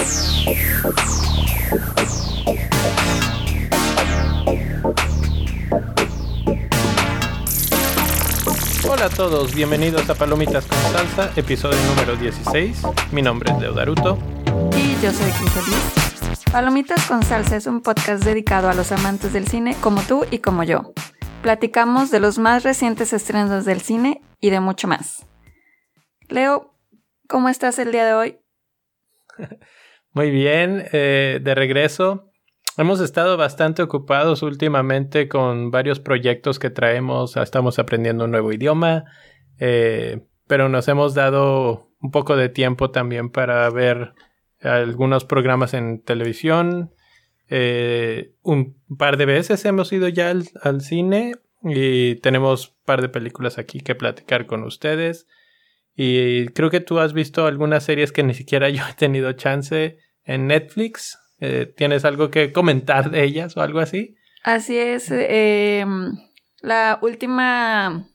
Hola a todos, bienvenidos a Palomitas con Salsa, episodio número 16. Mi nombre es Deodaruto. Y yo soy Crisolis. Palomitas con Salsa es un podcast dedicado a los amantes del cine como tú y como yo. Platicamos de los más recientes estrenos del cine y de mucho más. Leo, ¿cómo estás el día de hoy? Muy bien, eh, de regreso. Hemos estado bastante ocupados últimamente con varios proyectos que traemos. Estamos aprendiendo un nuevo idioma, eh, pero nos hemos dado un poco de tiempo también para ver algunos programas en televisión. Eh, un par de veces hemos ido ya al, cine y tenemos un par de películas aquí que platicar con ustedes. Y creo que tú has visto algunas series que ni siquiera yo he tenido chance en Netflix. Eh, ¿Tienes algo que comentar de ellas o algo así? Así es. Eh, la última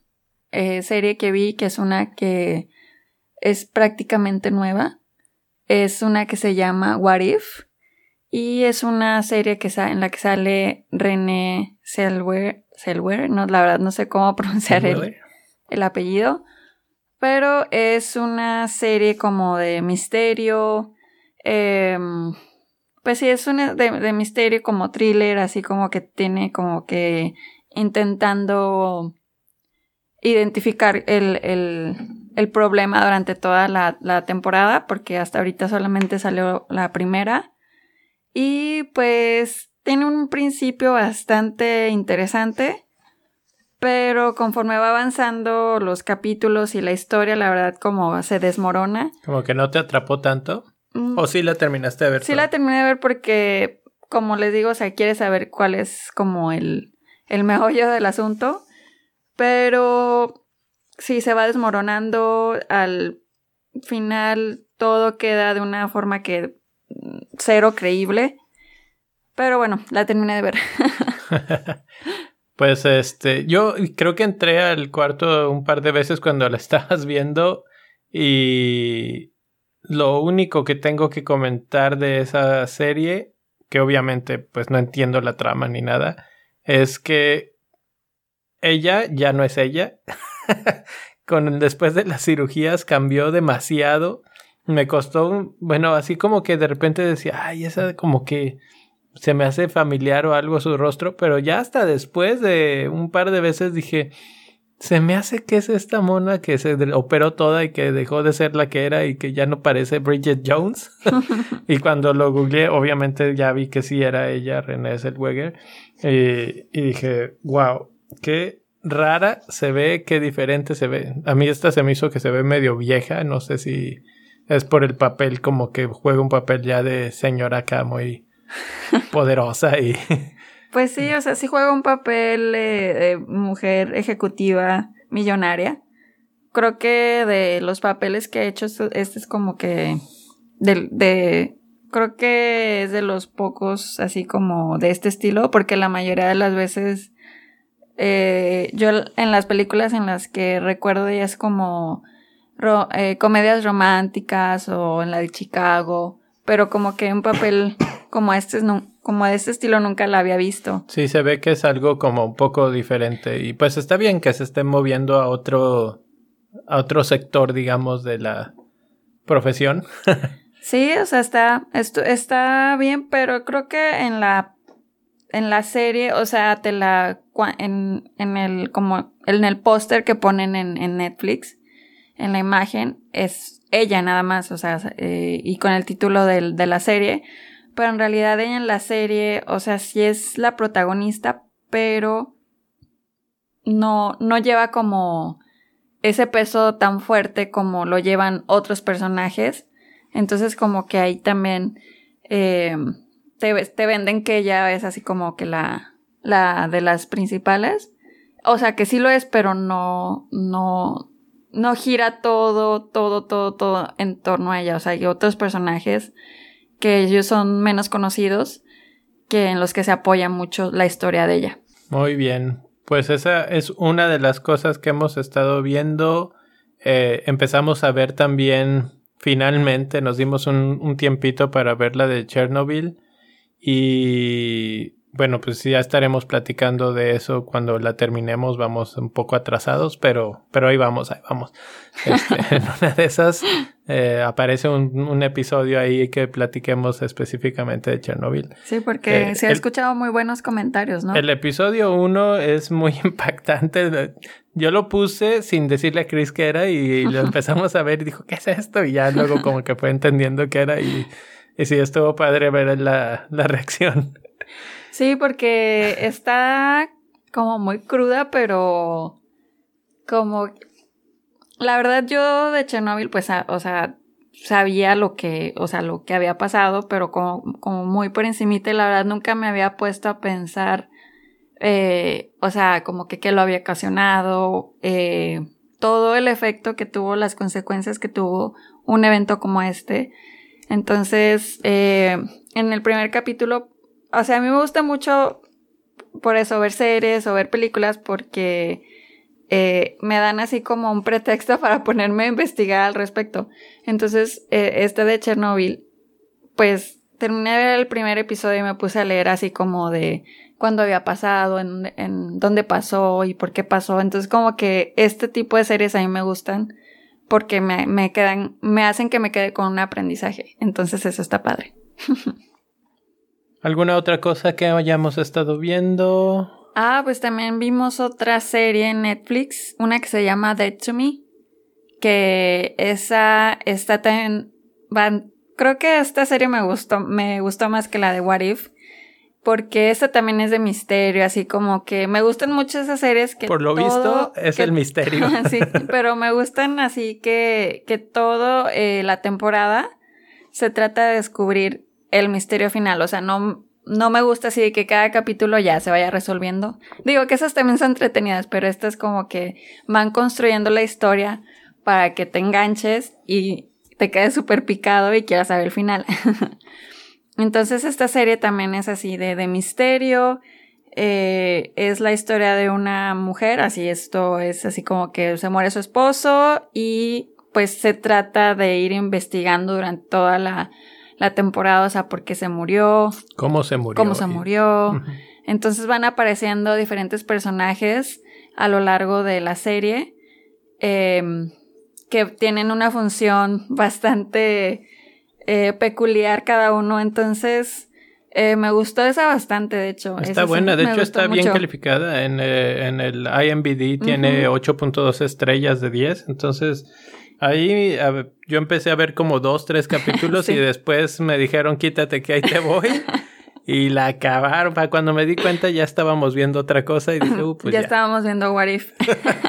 eh, serie que vi, que es una que es prácticamente nueva, es una que se llama What If. Y es una serie que en la que sale René Selwer. Selwer, no, la verdad no sé cómo pronunciar el, el apellido. Pero es una serie como de misterio. Eh, pues sí, es una de, misterio como thriller, así como que tiene como que intentando identificar el, problema durante toda la, la, temporada, porque hasta ahorita solamente salió la primera. Y pues tiene un principio bastante interesante, pero conforme va avanzando los capítulos y la historia, la verdad como se desmorona. Como que no te atrapó tanto. ¿O sí la terminaste de ver? Sí la terminé de ver porque, como les digo, o sea, quiere saber cuál es como el, el meollo del asunto. Pero sí se va desmoronando. Al final todo queda de una forma que mm, cero creíble. Pero bueno, la terminé de ver. pues este, yo creo que entré al cuarto un par de veces cuando la estabas viendo y lo único que tengo que comentar de esa serie, que obviamente pues no entiendo la trama ni nada, es que ella ya no es ella. Con después de las cirugías cambió demasiado. Me costó, bueno, así como que de repente decía, ay, esa como que se me hace familiar o algo su rostro, pero ya hasta después de un par de veces dije, se me hace que es esta mona que se operó toda y que dejó de ser la que era y que ya no parece Bridget Jones. y cuando lo googleé, obviamente ya vi que sí era ella, René Zellweger. Y, y dije, wow, qué rara se ve, qué diferente se ve. A mí esta se me hizo que se ve medio vieja, no sé si es por el papel, como que juega un papel ya de señora acá muy poderosa y pues sí, o sea, sí juega un papel de mujer ejecutiva millonaria. Creo que de los papeles que ha hecho, este es como que de, de creo que es de los pocos así como de este estilo, porque la mayoría de las veces eh, yo en las películas en las que recuerdo ya es como eh, comedias románticas o en la de Chicago, pero como que un papel como este no, como de este estilo nunca la había visto. Sí, se ve que es algo como un poco diferente y pues está bien que se esté moviendo a otro a otro sector, digamos, de la profesión. sí, o sea, está esto está bien, pero creo que en la en la serie, o sea, te la en, en el como en el póster que ponen en, en, Netflix, en la imagen es ella nada más, o sea, eh, y con el título del, de la serie, pero en realidad ella en la serie, o sea, sí es la protagonista, pero no, no lleva como ese peso tan fuerte como lo llevan otros personajes. Entonces como que ahí también eh, te, te, venden que ella es así como que la, la de las principales. O sea que sí lo es, pero no, no, no gira todo, todo, todo, todo en torno a ella. O sea, hay otros personajes que ellos son menos conocidos que en los que se apoya mucho la historia de ella. Muy bien, pues esa es una de las cosas que hemos estado viendo. Eh, empezamos a ver también finalmente nos dimos un, un tiempito para ver la de Chernobyl y bueno, pues ya estaremos platicando de eso cuando la terminemos. Vamos un poco atrasados, pero, pero ahí vamos, ahí vamos. Este, en una de esas eh, aparece un, episodio ahí que platiquemos específicamente de Chernobyl. Sí, porque eh, se ha escuchado muy buenos comentarios, ¿no? El episodio uno es muy impactante. Yo lo puse sin decirle a Chris qué era y lo empezamos a ver y dijo, ¿qué es esto? Y ya luego como que fue entendiendo qué era y, y sí, estuvo padre ver la, la reacción. Sí, porque está como muy cruda, pero como la verdad yo de Chernobyl pues o sea sabía lo que o sea lo que había pasado pero como, como muy por encimita y la verdad nunca me había puesto a pensar eh, o sea como que qué lo había ocasionado eh, todo el efecto que tuvo las consecuencias que tuvo un evento como este. Entonces eh, en el primer capítulo o sea, a mí me gusta mucho por eso ver series o ver películas porque eh, me dan así como un pretexto para ponerme a investigar al respecto. Entonces, eh, este de Chernobyl, pues terminé de ver el primer episodio y me puse a leer así como de cuándo había pasado, en, en dónde pasó y por qué pasó. Entonces, como que este tipo de series a mí me gustan porque me, me quedan, me hacen que me quede con un aprendizaje. Entonces, eso está padre. ¿Alguna otra cosa que hayamos estado viendo? Ah, pues también vimos otra serie en Netflix, una que se llama Dead to Me, que esa está tan... creo que esta serie me gustó, me gustó más que la de What If, porque esta también es de misterio, así como que me gustan mucho esas series que... Por lo visto es el misterio. sí, pero me gustan así que, que todo eh, la temporada se trata de descubrir el misterio final. O sea, no, no me gusta así de que cada capítulo ya se vaya resolviendo. Digo que esas también son entretenidas, pero estas como que van construyendo la historia para que te enganches y te quedes súper picado y quieras saber el final. Entonces esta serie también es así de, de misterio. Eh, es la historia de una mujer, así esto es así como que se muere su esposo y pues se trata de ir investigando durante toda la, la temporada, o sea, por qué se murió. ¿Cómo se murió? Cómo se murió. Entonces van apareciendo diferentes personajes a lo largo de la serie em, que tienen una función bastante eh, peculiar cada uno. Entonces, eh, me gustó esa bastante, de hecho. Está buena, de hecho está bien calificada en, eh, en, el IMBD, tiene 8.2 estrellas de 10, entonces Ahí yo empecé a ver como dos, tres capítulos y después me dijeron quítate que ahí te voy. y la acabaron. Para cuando me di cuenta ya estábamos viendo otra cosa y dije, uh, pues ya. estábamos viendo What If.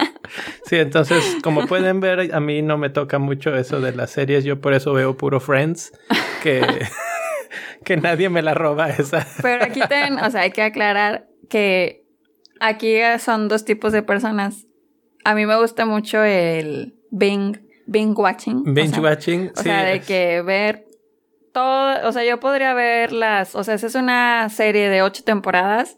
sí, entonces, como pueden ver, a mí no me toca mucho eso de las series. Yo por eso veo puro Friends, que, que nadie me la roba esa. Pero aquí también, o sea, hay que aclarar que aquí son dos tipos de personas. A mí me gusta mucho el Bing binge watching. Binge watching, o sea, de que ver todo, o sea, yo podría ver las, o sea, esa es una serie de ocho temporadas.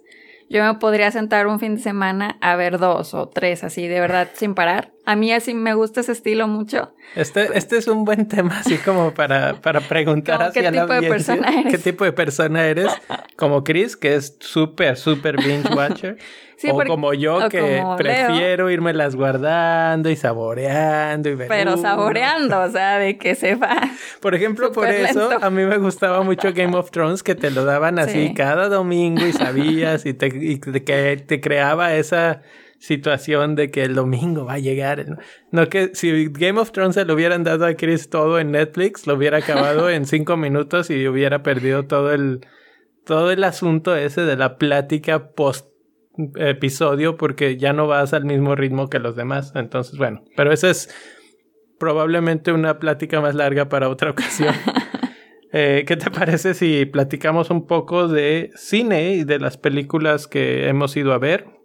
Yo me podría sentar un fin de semana a ver dos o tres así, de verdad, sin parar. A mí así me gusta ese estilo mucho. Este, este es un buen tema, así como para, para preguntar hacia la audiencia. ¿Qué tipo de persona eres? Como Chris, que es súper, súper binge watcher o como yo que prefiero irme las guardando y saboreando y ver. Pero saboreando, o sea, de que se va. Por ejemplo, por eso a mí me gustaba mucho Game of Thrones, que te lo daban así cada domingo y sabías y, te, y que te creaba esa situación de que el domingo va a llegar. No que si Game of Thrones se lo hubieran dado a Chris todo en Netflix, lo hubiera acabado en cinco minutos y hubiera perdido todo el todo el asunto ese de la plática post episodio porque ya no vas al mismo ritmo que los demás. Entonces, bueno, pero esa es probablemente una plática más larga para otra ocasión. Eh, ¿Qué te parece si platicamos un poco de cine y de las películas que hemos ido a ver?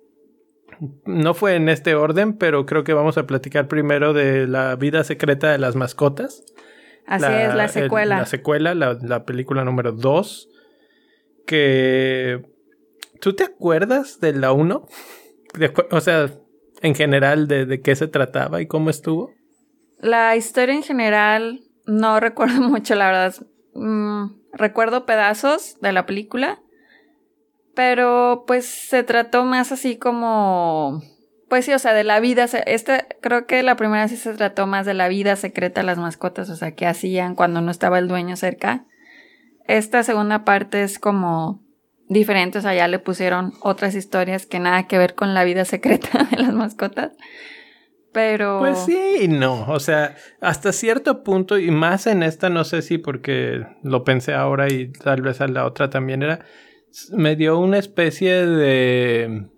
No fue en este orden, pero creo que vamos a platicar primero de La vida secreta de las mascotas. Así es, la secuela. la secuela, la, la película número 2. Que ¿Tú te acuerdas de la 1? O sea, en general, de, qué se trataba y cómo estuvo. La historia en general, no recuerdo mucho, la verdad. Mm, recuerdo pedazos de la película, pero pues se trató más así como... Pues sí, o sea, de la vida, este, creo que la primera sí se trató más de la vida secreta de las mascotas, o sea, qué hacían cuando no estaba el dueño cerca. Esta segunda parte es como diferente, o sea, ya le pusieron otras historias que nada que ver con la vida secreta de las mascotas. Pero. Pues sí y no. O sea, hasta cierto punto, y más en esta, no sé si porque lo pensé ahora y tal vez a la otra también era. Me dio una especie de.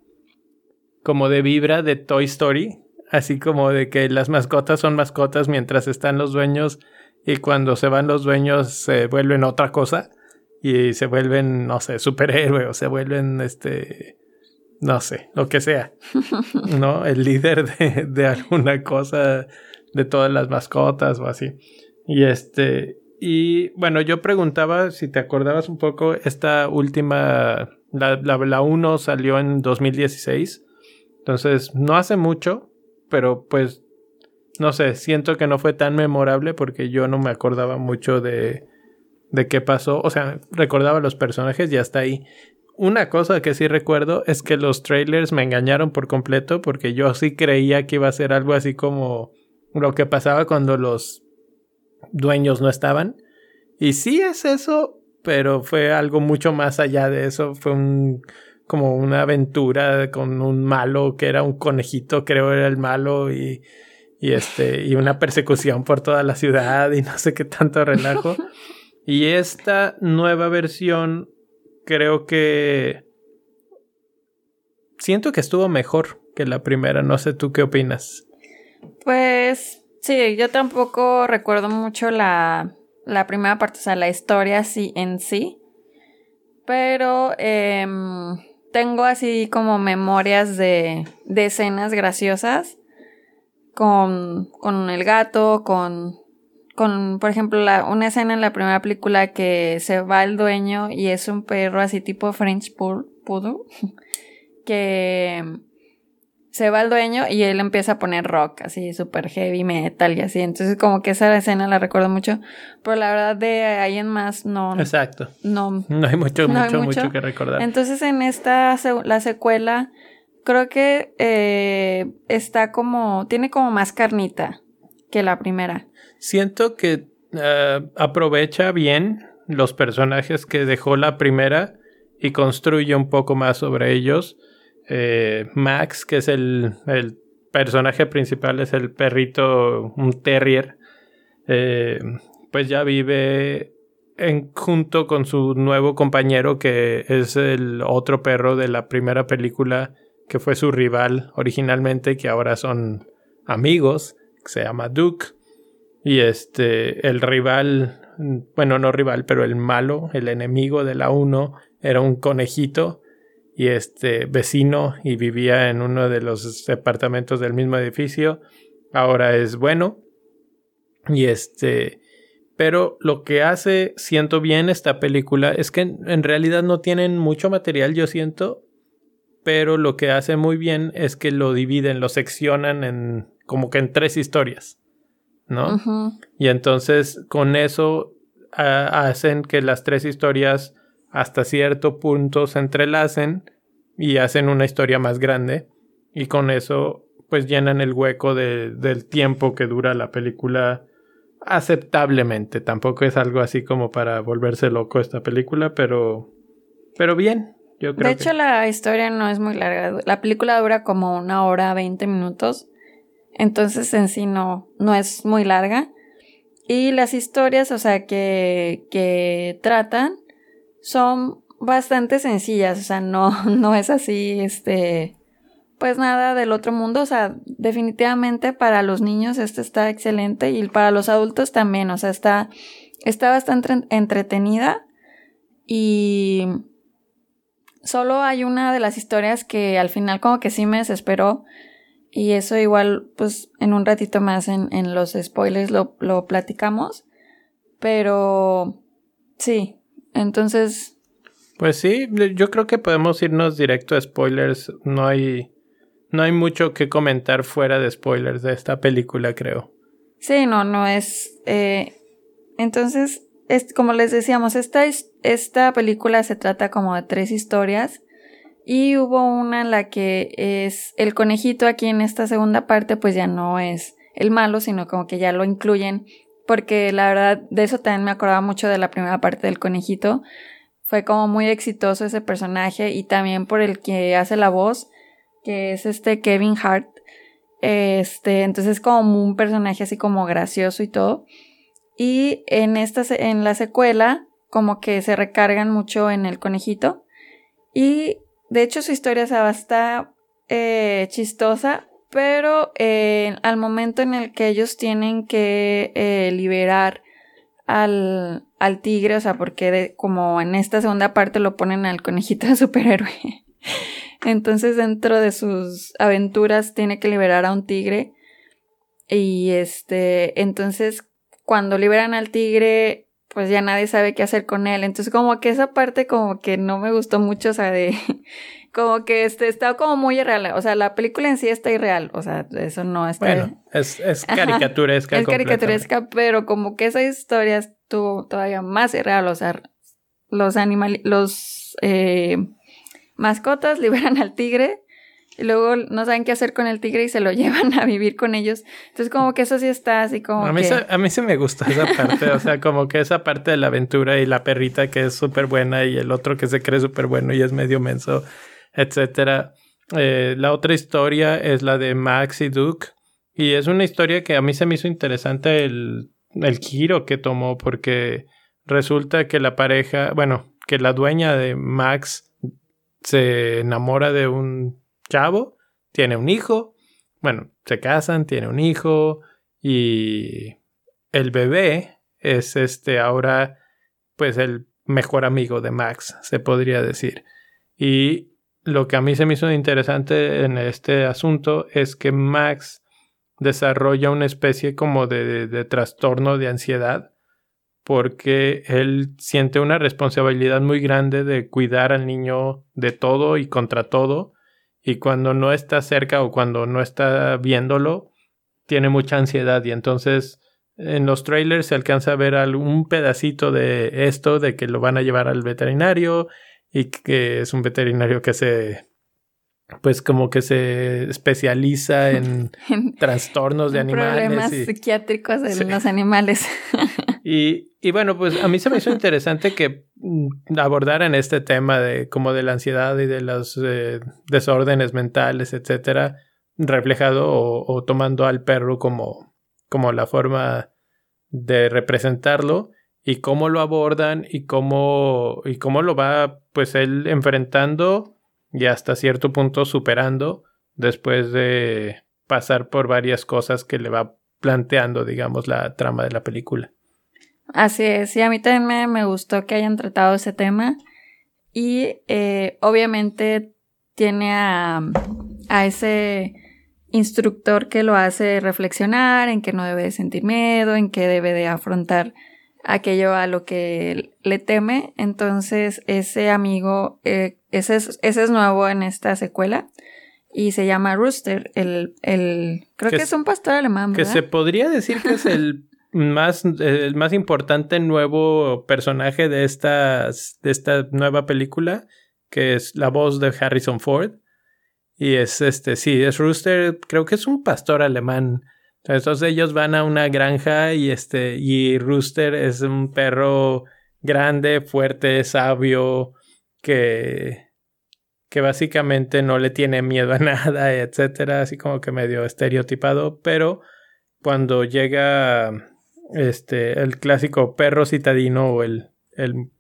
como de vibra de Toy Story. Así como de que las mascotas son mascotas mientras están los dueños y cuando se van los dueños se vuelven otra cosa y se vuelven, no sé, superhéroe o se vuelven este no sé, lo que sea, ¿no? El líder de, de, alguna cosa, de todas las mascotas o así. Y este, y bueno, yo preguntaba si te acordabas un poco, esta última, la, la, la 1 salió en 2016, entonces no hace mucho, pero pues, no sé, siento que no fue tan memorable porque yo no me acordaba mucho de, de qué pasó, o sea, recordaba los personajes y hasta ahí. Una cosa que sí recuerdo es que los trailers me engañaron por completo porque yo sí creía que iba a ser algo así como lo que pasaba cuando los dueños no estaban. Y sí es eso, pero fue algo mucho más allá de eso. Fue un como una aventura con un malo que era un conejito, creo era el malo y y este y una persecución por toda la ciudad y no sé qué tanto relajo. Y esta nueva versión creo que siento que estuvo mejor que la primera. No sé tú qué opinas. Pues sí, yo tampoco recuerdo mucho la, la primera parte, o sea, la historia sí en sí. Pero em, tengo así como memorias de, de escenas graciosas con, con el gato, con con, por ejemplo, la, una escena en la primera película que se va el dueño y es un perro así tipo French Poodle, que se va el dueño y él empieza a poner rock, así super heavy metal y así. Entonces, como que esa escena la recuerdo mucho. Pero la verdad, de ahí en más, no. Exacto. No. No hay mucho, mucho, mucho, que recordar. Entonces, en esta, la secuela, creo que eh, está como. Tiene como más carnita que la primera. Siento que uh, aprovecha bien los personajes que dejó la primera y construye un poco más sobre ellos. Eh, Max, que es el, personaje principal, es el perrito, un terrier, eh, pues ya vive en, junto con su nuevo compañero, que es el otro perro de la primera película, que fue su rival originalmente, que ahora son amigos, que se llama Duke. Y este, el rival, bueno, no rival, pero el malo, el enemigo de la 1, era un conejito y este vecino y vivía en uno de los departamentos del mismo edificio. Ahora es bueno. Y este, pero lo que hace, siento bien esta película, es que en realidad no tienen mucho material, yo siento, pero lo que hace muy bien es que lo dividen, lo seccionan en como que en tres historias. ¿no? Y entonces con eso hacen que las tres historias hasta cierto punto se entrelacen y hacen una historia más grande y con eso pues llenan el hueco del tiempo que dura la película aceptablemente. Tampoco es algo así como para volverse loco esta película, pero pero bien. Yo creo de hecho, la historia no es muy larga. La película dura como una hora, veinte minutos. Entonces en sí no, no es muy larga. Y las historias, o sea, que, que tratan son bastante sencillas, o sea, no, no es así, este, pues nada del otro mundo, o sea, definitivamente para los niños esto está excelente y para los adultos también, o sea, está, está bastante entretenida y solo hay una de las historias que al final como que sí me desesperó, y eso igual, pues en un ratito más en, en los spoilers lo, lo platicamos. Pero sí, entonces... Pues sí, yo creo que podemos irnos directo a spoilers. No hay, no hay mucho que comentar fuera de spoilers de esta película, creo. Sí, no, no es... Eh, entonces, es, como les decíamos, esta, esta película se trata como de tres historias. Y hubo una en la que es el conejito aquí en esta segunda parte, pues ya no es el malo, sino como que ya lo incluyen. Porque la verdad, de eso también me acordaba mucho de la primera parte del conejito. Fue como muy exitoso ese personaje y también por el que hace la voz, que es este Kevin Hart. Este, entonces como un personaje así como gracioso y todo. Y en esta, en la secuela, como que se recargan mucho en el conejito. Y de hecho su historia se bastante eh, chistosa, pero eh, al momento en el que ellos tienen que eh, liberar al, al, tigre, o sea, porque como en esta segunda parte lo ponen al conejito de superhéroe. Entonces dentro de sus aventuras tiene que liberar a un tigre. Y este, entonces cuando liberan al tigre, pues ya nadie sabe qué hacer con él. Entonces como que esa parte como que no me gustó mucho, o sea, de como que este está como muy irreal. O sea, la película en sí está irreal. O sea, eso no está. Bueno, es, es caricaturesca. es caricaturesca, pero como que esa historia estuvo todavía más irreal. O sea, los animales, los eh, mascotas liberan al tigre y luego no saben qué hacer con el tigre y se lo llevan a vivir con ellos. Entonces como que eso sí está así como... A mí, se, a mí se me gusta esa parte, o sea, como que esa parte de la aventura y la perrita que es súper buena y el otro que se cree súper bueno y es medio menso, etcétera. Eh, la otra historia es la de Max y Duke y es una historia que a mí se me hizo interesante el, el giro que tomó porque resulta que la pareja, bueno, que la dueña de Max se enamora de un chavo, tiene un hijo, bueno, se casan, tiene un hijo y el bebé es este ahora pues el mejor amigo de Max, se podría decir. Y lo que a mí se me hizo interesante en este asunto es que Max desarrolla una especie como de, de, trastorno de ansiedad porque él siente una responsabilidad muy grande de cuidar al niño de todo y contra todo y cuando no está cerca o cuando no está viéndolo, tiene mucha ansiedad. Y entonces en los trailers se alcanza a ver algún pedacito de esto, de que lo van a llevar al veterinario y que es un veterinario que se pues como que se especializa en, trastornos de animales. Problemas psiquiátricos en los animales. y, y, bueno, pues a mí se me hizo interesante que mm, abordaran este tema de como de la ansiedad y de los eh, desórdenes mentales, etcétera, reflejado o, o, tomando al perro como, como la forma de representarlo y cómo lo abordan y cómo, y cómo lo va pues él enfrentando y hasta cierto punto superando después de pasar por varias cosas que le va planteando, digamos, la trama de la película. Así es, y a mí también me, gustó que hayan tratado ese tema y eh, obviamente tiene a, a ese instructor que lo hace reflexionar en que no debe de sentir miedo, en que debe de afrontar aquello a lo que le teme. Entonces ese amigo, eh, ese, es, ese es nuevo en esta secuela y se llama Rooster, el, el creo que, es, un pastor alemán. Que se podría decir que es el más, el más importante nuevo personaje de esta, de esta nueva película, que es la voz de Harrison Ford. Y es este, sí, es Rooster, creo que es un pastor alemán entonces ellos van a una granja y este y Rooster es un perro grande, fuerte, sabio que que básicamente no le tiene miedo a nada, etcétera, así como que medio estereotipado, pero cuando llega este el clásico perro citadino o el, el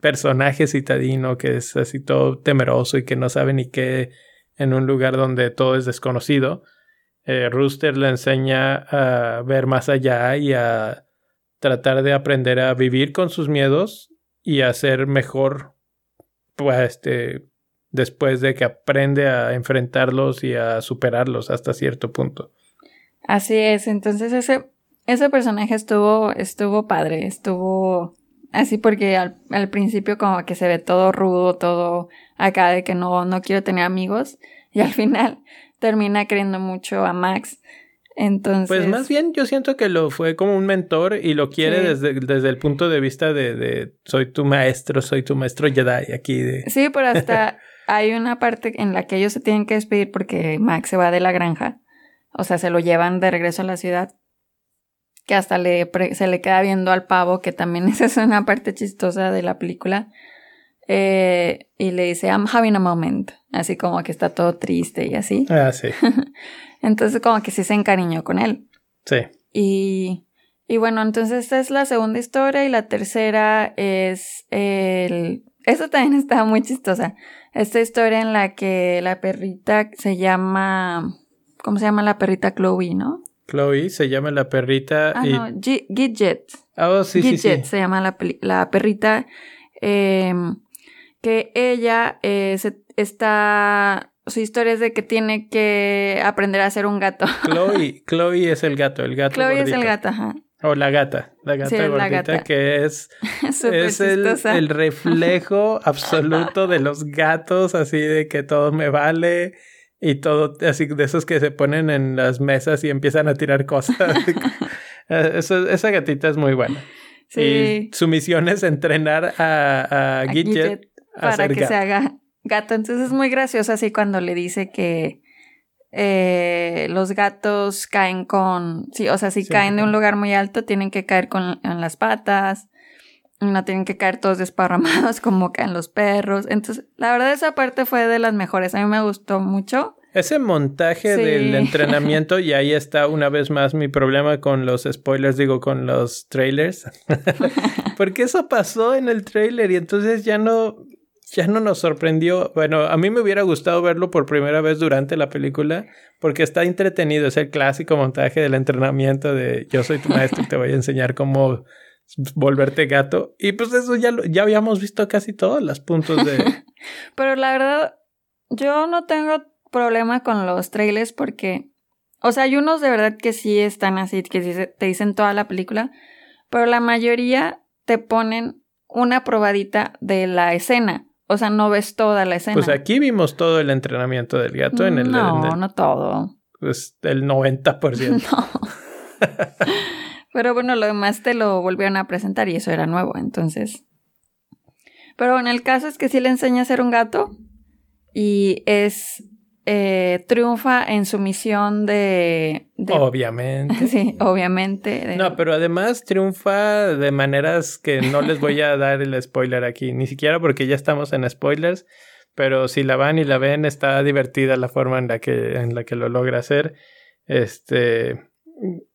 personaje citadino que es así todo temeroso y que no sabe ni qué en un lugar donde todo es desconocido, eh, Rooster le enseña a ver más allá y a tratar de aprender a vivir con sus miedos y a ser mejor pues, este, después de que aprende a enfrentarlos y a superarlos hasta cierto punto. Así es, entonces ese, ese personaje estuvo, estuvo padre, estuvo así porque al, al, principio como que se ve todo rudo, todo acá de que no, no quiero tener amigos y al final termina queriendo mucho a Max. Entonces. Pues más bien yo siento que lo fue como un mentor y lo quiere desde, desde el punto de vista de, de, soy tu maestro, soy tu maestro Jedi aquí. De... Sí, pero hasta hay una parte en la que ellos se tienen que despedir porque Max se va de la granja. O sea, se lo llevan de regreso a la ciudad. Que hasta le se le queda viendo al pavo, que también esa es una parte chistosa de la película. Eh, y le dice, I'm having a moment. Así como que está todo triste y así. Ah, sí. entonces como que sí se encariñó con él. Sí. Y, y bueno, entonces esta es la segunda historia y la tercera es el... Eso también está muy chistosa. Esta historia en la que la perrita se llama... ¿Cómo se llama la perrita Chloe, no? Chloe se llama la perrita. Ah, no, Gidget. Oh, sí, sí, sí. se llama la, la perrita. Eh, que ella eh, está... Su historia es de que tiene que aprender a ser un gato. Chloe, Chloe es el gato, el gato. Chloe es el gato, ajá. O la gata, la gata gordita la gata. que es, es el, el, reflejo absoluto de los gatos, así de que todo me vale y todo, así de esos que se ponen en las mesas y empiezan a tirar cosas. esa gatita es muy buena. Sí. Y su misión es entrenar a, a, Gidget para que se haga gato. Entonces es muy gracioso así cuando le dice que eh, los gatos caen con, sí, o sea, si caen de un lugar muy alto, tienen que caer con en las patas, no tienen que caer todos desparramados como caen los perros. Entonces, la verdad esa parte fue de las mejores. A mí me gustó mucho. Ese montaje del entrenamiento, y ahí está una vez más mi problema con los spoilers, digo, con los trailers. Porque eso pasó en el trailer y entonces ya no, ya no nos sorprendió. Bueno, a mí me hubiera gustado verlo por primera vez durante la película porque está entretenido. Es el clásico montaje del entrenamiento de yo soy tu maestro y te voy a enseñar cómo volverte gato. Y pues eso ya, ya habíamos visto casi todos los puntos de... Pero la verdad, yo no tengo problema con los trailers porque... O sea, hay unos de verdad que sí están así, que te dicen toda la película, pero la mayoría te ponen una probadita de la escena. O sea, no ves toda la escena. Pues aquí vimos todo el entrenamiento del gato en el... No, no todo. Pues el 90%. No. Pero bueno, lo demás te lo volvieron a presentar y eso era nuevo, entonces. Pero bueno, el caso es que sí le enseña a ser un gato y es eh, triunfa en su misión de, Obviamente. sí, obviamente. No, pero además triunfa de maneras que no les voy a dar el spoiler aquí, ni siquiera porque ya estamos en spoilers, pero si la van y la ven está divertida la forma en la que, en la que lo logra hacer. Este,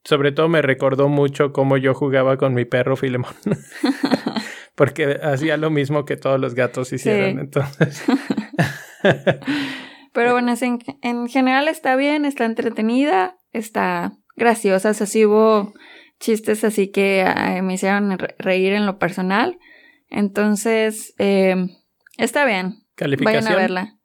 sobre todo me recordó mucho cómo yo jugaba con mi perro Filemón. porque hacía lo mismo que todos los gatos hicieron, entonces... Pero bueno, en, general está bien, está entretenida, está graciosa. O sea, sí hubo chistes así que me hicieron reír en lo personal. Entonces, em, está bien. ¿Calificación? Vayan a verla.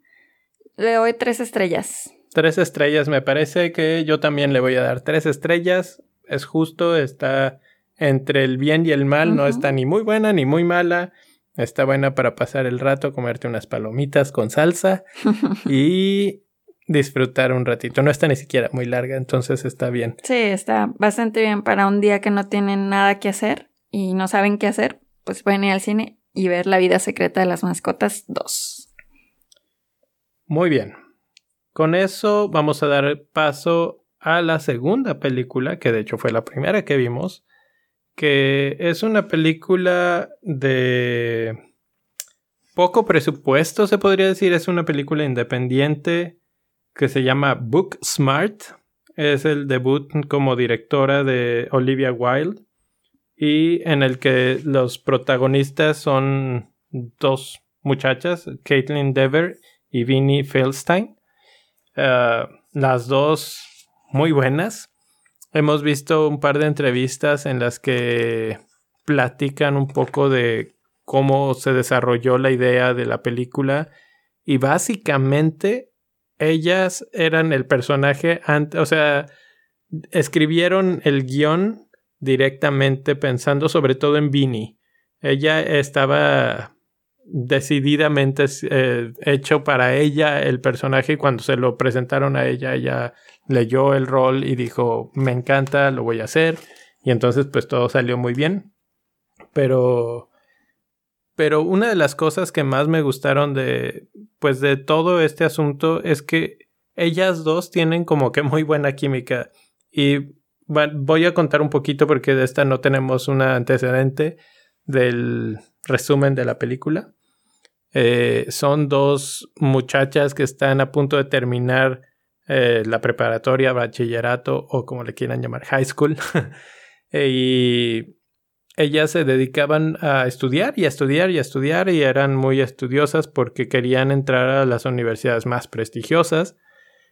Le doy tres estrellas. Tres estrellas, me parece que yo también le voy a dar tres estrellas. Es justo, está entre el bien y el mal, no está ni muy buena ni muy mala. Está buena para pasar el rato, comerte unas palomitas con salsa y disfrutar un ratito. No está ni siquiera muy larga, entonces está bien. Sí, está bastante bien para un día que no tienen nada que hacer y no saben qué hacer, pues pueden ir al cine y ver La vida secreta de las mascotas 2. Muy bien. Con eso vamos a dar paso a la segunda película, que de hecho fue la primera que vimos, que es una película de poco presupuesto, se podría decir. Es una película independiente que se llama Book Smart. Es el debut como directora de Olivia Wilde y en el que los protagonistas son dos muchachas, Caitlin Dever y Vinnie Feldstein. Eh, las dos muy buenas. Hemos visto un par de entrevistas en las que platican un poco de cómo se desarrolló la idea de la película y básicamente ellas eran el personaje o sea, escribieron el guion directamente pensando sobre todo en Vinnie. Ella estaba decididamente eh, hecho para ella el personaje. Cuando se lo presentaron a ella, ella leyó el rol y dijo, me encanta, lo voy a hacer. Y entonces pues todo salió muy bien. Pero... Pero una de las cosas que más me gustaron de pues de todo este asunto es que ellas dos tienen como que muy buena química. Y voy a contar un poquito porque de esta no tenemos un antecedente del resumen de la película. Eh, son dos muchachas que están a punto de terminar eh, la preparatoria, bachillerato o como le quieran llamar, high school. y ellas se dedicaban a estudiar y a estudiar y a estudiar y eran muy estudiosas porque querían entrar a las universidades más prestigiosas.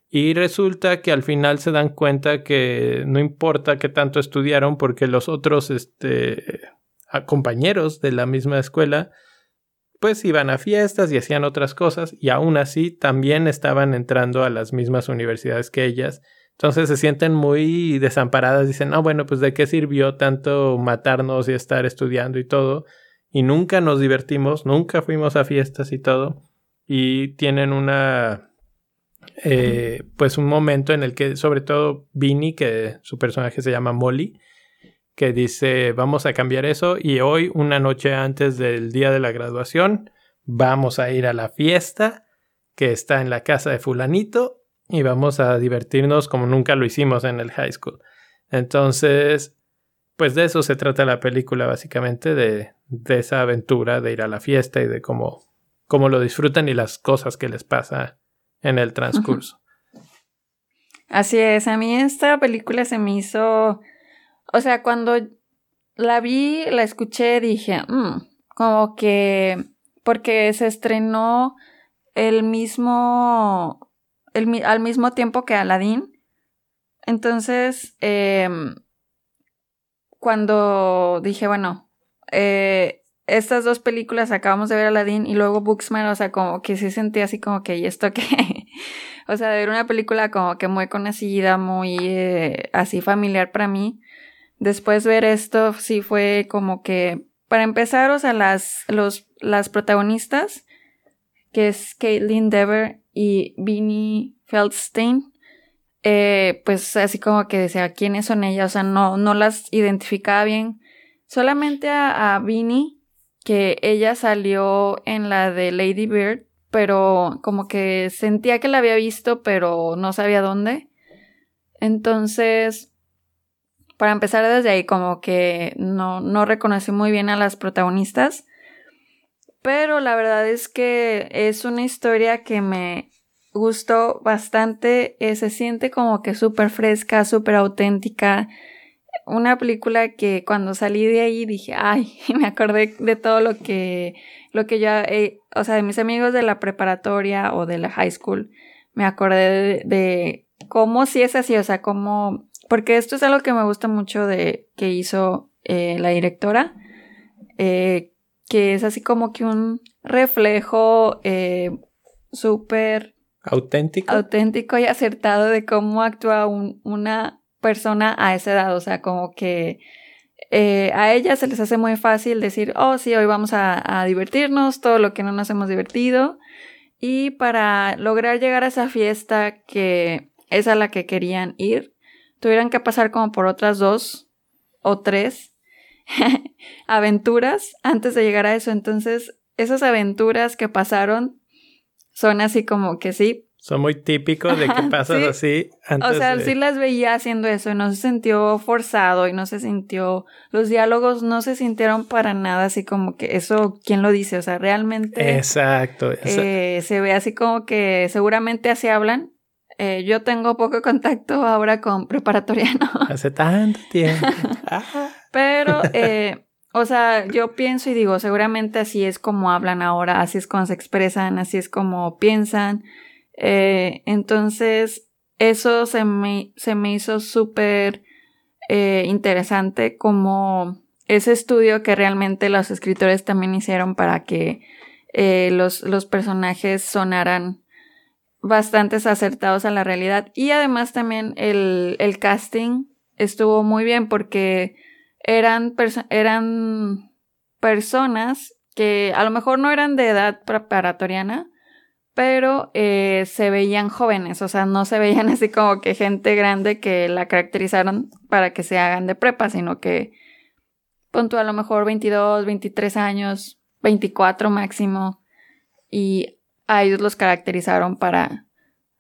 Y resulta que al final se dan cuenta que no importa qué tanto estudiaron porque los otros este, compañeros de la misma escuela pues iban a fiestas y hacían otras cosas y aún así también estaban entrando a las mismas universidades que ellas. Entonces se sienten muy desamparadas, dicen, no, bueno, pues de qué sirvió tanto matarnos y estar estudiando y todo. Y nunca nos divertimos, nunca fuimos a fiestas y todo. Y tienen una, eh, pues un momento en el que sobre todo Vinny, que su personaje se llama Molly, que dice vamos a cambiar eso y hoy, una noche antes del día de la graduación, vamos a ir a la fiesta que está en la casa de fulanito y vamos a divertirnos como nunca lo hicimos en el high school. Entonces, pues de eso se trata la película básicamente, de, esa aventura de ir a la fiesta y de cómo, cómo lo disfrutan y las cosas que les pasa en el transcurso. Así es, a mí esta película se me hizo o sea, cuando la vi, la escuché, dije, mm", como que, porque se estrenó el mismo, el, al mismo tiempo que Aladdin. Entonces, em, cuando dije, bueno, eh, estas dos películas acabamos de ver Aladdin y luego Booksman, o sea, como que sí sentí así como que, ¿y esto qué? o sea, de ver una película como que muy conocida, muy eh, así familiar para mí después ver esto sí fue como que, para empezar, o sea, las, los, las protagonistas, que es Caitlin Dever y Vinnie Feldstein, eh, pues así como que decía, ¿quiénes son ellas? O sea, no, no las identificaba bien. Solamente a, a Vinnie, que ella salió en la de Lady Bird, pero como que sentía que la había visto, pero no sabía dónde. Entonces, para empezar desde ahí, como que no, no reconocí muy bien a las protagonistas. Pero la verdad es que es una historia que me gustó bastante. Eh, se siente como que súper fresca, súper auténtica. Una película que cuando salí de ahí dije, ay, me acordé de todo lo que, lo que ya, o sea, de mis amigos de la preparatoria o de la high school. Me acordé de, cómo si es así, o sea, cómo porque esto es algo que me gusta mucho de que hizo eh, la directora, eh, que es así como que un reflejo eh, súper auténtico. auténtico y acertado de cómo actúa una persona a esa edad, o sea, como que a ella se les hace muy fácil decir, oh, sí, hoy vamos a, a, divertirnos, todo lo que no nos hemos divertido. Y para lograr llegar a esa fiesta que es a la que querían ir, tuvieran que pasar como por otras dos o tres aventuras antes de llegar a eso. Entonces, esas aventuras que pasaron son así como que sí. Son muy típicos de que pasas así antes O sea, sí las veía haciendo eso y no se sintió forzado y no se sintió... Los diálogos no se sintieron para nada así como que eso, ¿quién lo dice? O sea, realmente... Exacto. Eh, se ve así como que seguramente así hablan eh, yo tengo poco contacto ahora con preparatoriano. Hace tanto tiempo. Pero, eh, o sea, yo pienso y digo, seguramente así es como hablan ahora, así es como se expresan, así es como piensan. Eh, entonces, eso se me, se me hizo súper interesante como ese estudio que realmente los escritores también hicieron para que los, los personajes sonaran bastantes acertados a la realidad. Y además también el, el casting estuvo muy bien porque eran, eran personas que a lo mejor no eran de edad preparatoriana, pero eh, se veían jóvenes, o sea, no se veían así como que gente grande que la caracterizaron para que se hagan de prepa, sino que punto a lo mejor 22, 23 años, 24 máximo, y a ellos los caracterizaron para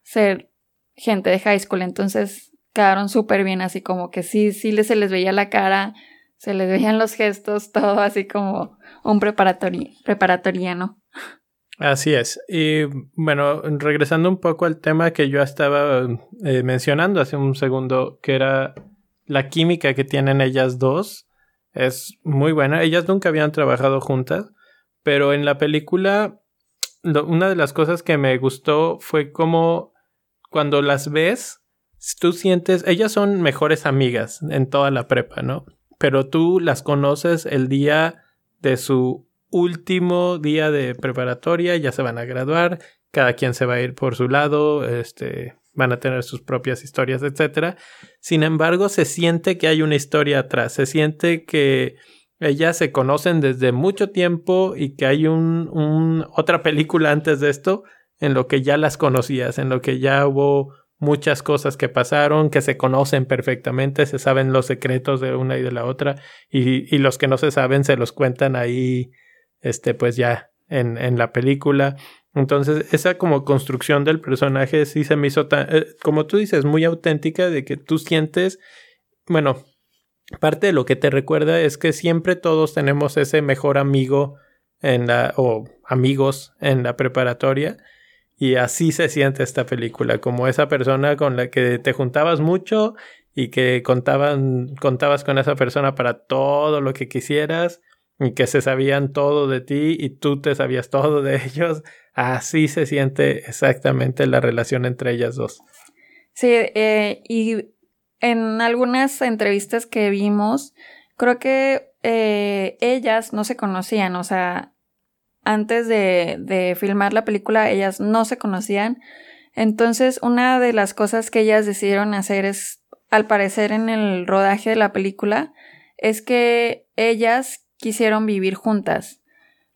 ser gente de high school, entonces quedaron súper bien, así como que sí, sí se les veía la cara, se les veían los gestos, todo así como un preparatoriano. Así es. Y bueno, regresando un poco al tema que yo estaba eh, mencionando hace un segundo, que era la química que tienen ellas dos, es muy buena. Ellas nunca habían trabajado juntas, pero en la película, una de las cosas que me gustó fue como cuando las ves, tú sientes, ellas son mejores amigas en toda la prepa, ¿no? Pero tú las conoces el día de su último día de preparatoria, ya se van a graduar, cada quien se va a ir por su lado, este, van a tener sus propias historias, etc. Sin embargo, se siente que hay una historia atrás, se siente que ellas se conocen desde mucho tiempo y que hay un, un, otra película antes de esto en lo que ya las conocías, en lo que ya hubo muchas cosas que pasaron, que se conocen perfectamente, se saben los secretos de una y de la otra, y, y los que no se saben se los cuentan ahí este, pues ya en, en la película. Entonces, esa como construcción del personaje sí se me hizo tan, eh, como tú dices, muy auténtica de que tú sientes, bueno, parte de lo que te recuerda es que siempre todos tenemos ese mejor amigo en la, o amigos en la preparatoria. Y así se siente esta película, como esa persona con la que te juntabas mucho y que contaban, contabas con esa persona para todo lo que quisieras y que se sabían todo de ti y tú te sabías todo de ellos. Así se siente exactamente la relación entre ellas dos. Sí, eh, y en algunas entrevistas que vimos, creo que eh, ellas no se conocían, o sea, antes de, de filmar la película, ellas no se conocían. Entonces, una de las cosas que ellas decidieron hacer es, al parecer en el rodaje de la película, es que ellas quisieron vivir juntas.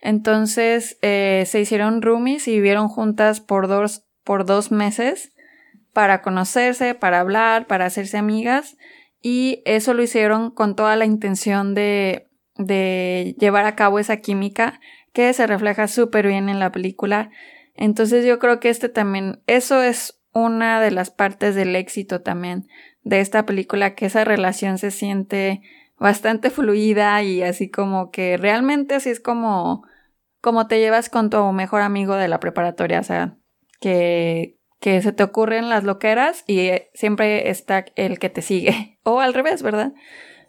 Entonces eh, se hicieron roomies y vivieron juntas por dos, por dos meses para conocerse, para hablar, para hacerse amigas y eso lo hicieron con toda la intención de, de llevar a cabo esa química que se refleja súper bien en la película. Entonces yo creo que este también, eso es una de las partes del éxito también de esta película, que esa relación se siente bastante fluida y así como que realmente así es como, como te llevas con tu mejor amigo de la preparatoria, o sea, que, que se te ocurren las loqueras y eh, siempre está el que te sigue, o al revés, ¿verdad?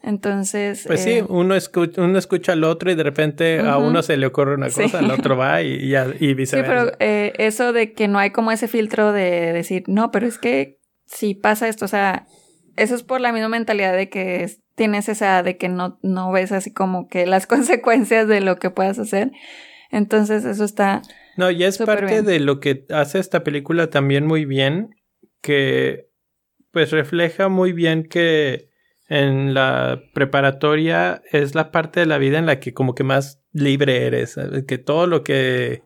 Entonces. Pues sí, eh, uno escucha, uno escucha al otro y de repente a uno se le ocurre una cosa, al otro va y, y, viceversa. Sí, pero eh, eso de que no hay como ese filtro de decir, no, pero es que si pasa esto, o sea, eso es por la misma mentalidad de que tienes esa de que no, no ves así como que las consecuencias de lo que puedas hacer. Entonces eso está... No, y es parte de lo que hace esta película también muy bien, que pues refleja muy bien que en la preparatoria es la parte de la vida en la que como que más libre eres, que todo lo que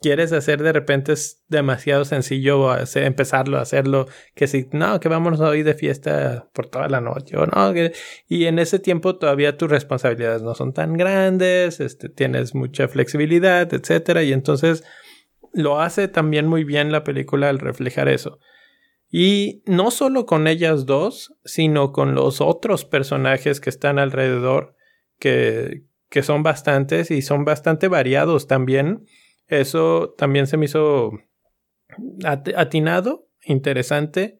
quieres hacer de repente es demasiado sencillo empezarlo a hacerlo que si no que vámonos hoy de fiesta por toda la noche o no y en ese tiempo todavía tus responsabilidades no son tan grandes este tienes mucha flexibilidad etcétera y entonces lo hace también muy bien la película al reflejar eso. Y no solo con ellas dos sino con los otros personajes que están alrededor que que son bastantes y son bastante variados también eso también se me hizo atinado, interesante,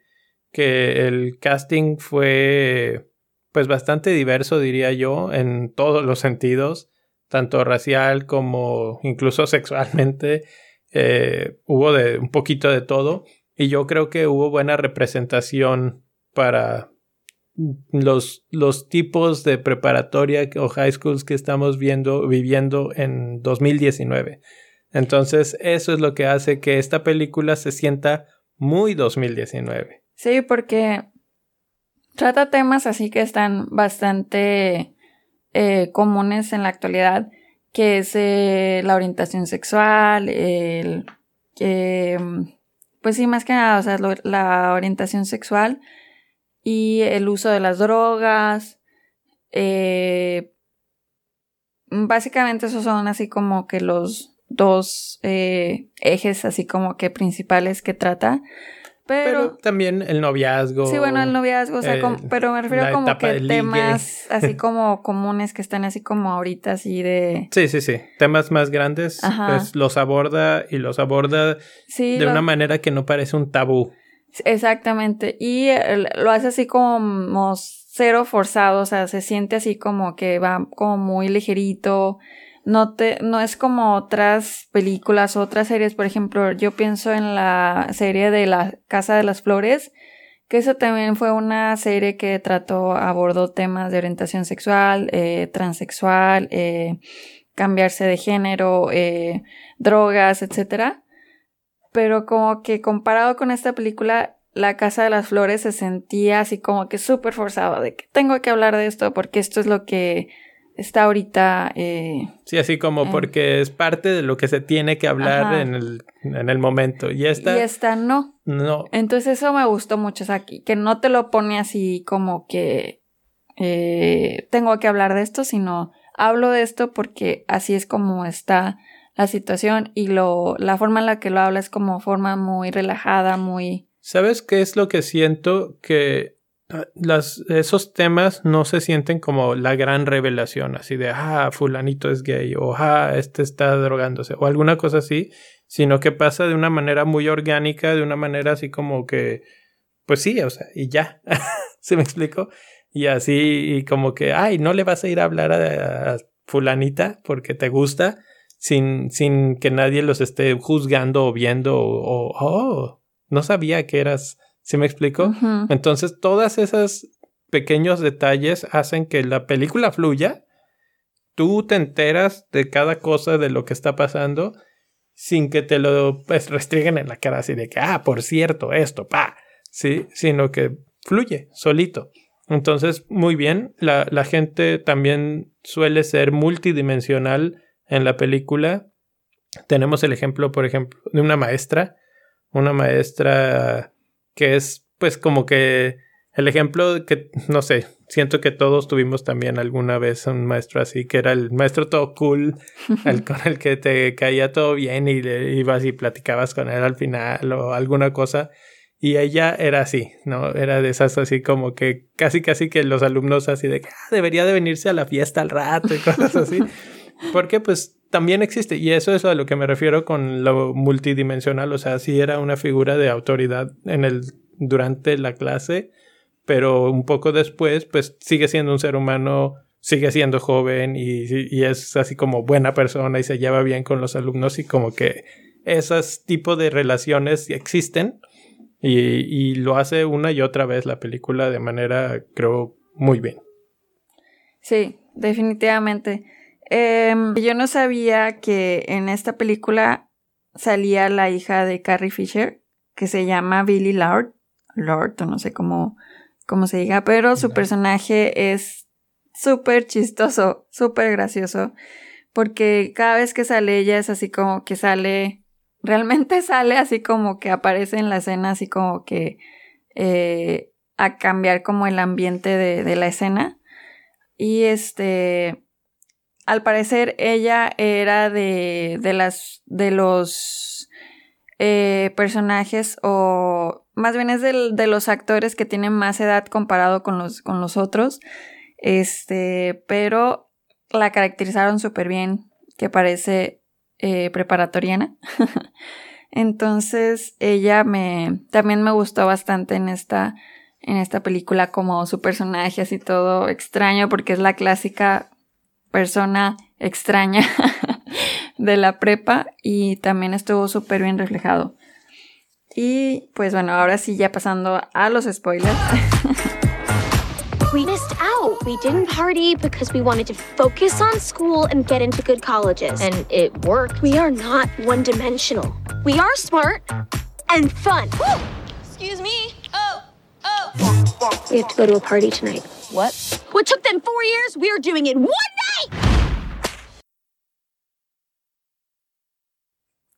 que el casting fue pues bastante diverso, diría yo, en todos los sentidos, tanto racial como incluso sexualmente. Eh, hubo de un poquito de todo y yo creo que hubo buena representación para los, los tipos de preparatoria o high schools que estamos viendo, viviendo en 2019. Entonces, eso es lo que hace que esta película se sienta muy 2019. Sí, porque trata temas así que están bastante eh, comunes en la actualidad, que es eh, la orientación sexual, el, pues sí, más que nada, o sea, la orientación sexual y el uso de las drogas. Eh, básicamente esos son así como que los dos eh, ejes así como que principales que trata. Pero, también el noviazgo. Sí, bueno, el noviazgo, o sea, pero me refiero como que temas así como comunes que están así como ahorita, así de... Sí, sí, sí, temas más grandes, pues los aborda y los aborda de una manera que no parece un tabú. Exactamente, y lo hace así como cero forzado, o sea, se siente así como que va como muy ligerito, no te, no es como otras películas, otras series, por ejemplo, yo pienso en la serie de la Casa de las Flores, que eso también fue una serie que trató, abordó temas de orientación sexual, eh, transexual, eh, cambiarse de género, eh, drogas, etcétera. Pero como que comparado con esta película, La Casa de las Flores se sentía así como que súper forzado de que tengo que hablar de esto porque esto es lo que está ahorita. Eh, sí, así como porque es parte de lo que se tiene que hablar en el, en el, momento. Y esta. Y esta no. No. Entonces eso me gustó mucho, o que no te lo pone así como que eh, tengo que hablar de esto, sino hablo de esto porque así es como está la situación y lo, la forma en la que lo habla es como forma muy relajada, muy... ¿Sabes qué es lo que siento? Que las, esos temas no se sienten como la gran revelación, así de, ah, fulanito es gay, o ah, este está drogándose, o alguna cosa así, sino que pasa de una manera muy orgánica, de una manera así como que, pues sí, o sea, y ya, ¿se me explico? Y así, y como que, ay, no le vas a ir a hablar a, fulanita porque te gusta, sin, sin que nadie los esté juzgando o viendo, o, oh, no sabía que eras ¿Sí me explico? Entonces, todas esas pequeños detalles hacen que la película fluya. Tú te enteras de cada cosa de lo que está pasando sin que te lo pues, en la cara así de que, ah, por cierto, esto, pa. Sí, sino que fluye solito. Entonces, muy bien, la, la gente también suele ser multidimensional en la película. Tenemos el ejemplo, por ejemplo, de una maestra, una maestra que es pues como que el ejemplo que, no sé, siento que todos tuvimos también alguna vez un maestro así, que era el maestro todo cool, el con el que te caía todo bien y le ibas y platicabas con él al final o alguna cosa. Y ella era así, ¿no? Era de esas así como que casi casi que los alumnos así de que ah, debería de venirse a la fiesta al rato y cosas así. Porque pues también existe, y eso es a lo que me refiero con lo multidimensional, o sea, sí era una figura de autoridad en el, durante la clase, pero un poco después, pues sigue siendo un ser humano, sigue siendo joven y, y es así como buena persona y se lleva bien con los alumnos y como que esos tipos de relaciones existen y, y lo hace una y otra vez la película de manera, creo, muy bien. Sí, definitivamente. Em, yo no sabía que en esta película salía la hija de Carrie Fisher, que se llama Billy Lord, Lord, o no sé cómo, cómo se diga, pero su personaje es súper chistoso, súper gracioso, porque cada vez que sale ella es así como que sale, realmente sale así como que aparece en la escena, así como que eh, a cambiar como el ambiente de, de la escena. Y este, al parecer ella era de, de las de los eh, personajes o más bien es de los actores que tienen más edad comparado con los, con los otros. Este, pero la caracterizaron súper bien, que parece eh, preparatoriana. Entonces, ella me, también me gustó bastante en esta, en esta película como su personaje así todo extraño porque es la clásica persona extraña de la prepa y también estuvo súper bien reflejado. Y pues bueno, ahora sí ya pasando a los spoilers. We missed out. We didn't party because we wanted to focus on school and get into good colleges. And it worked. We are not one dimensional. We are smart and fun. Excuse me. Oh, oh. We have to go to a party tonight. What? What took them four years, we're doing in one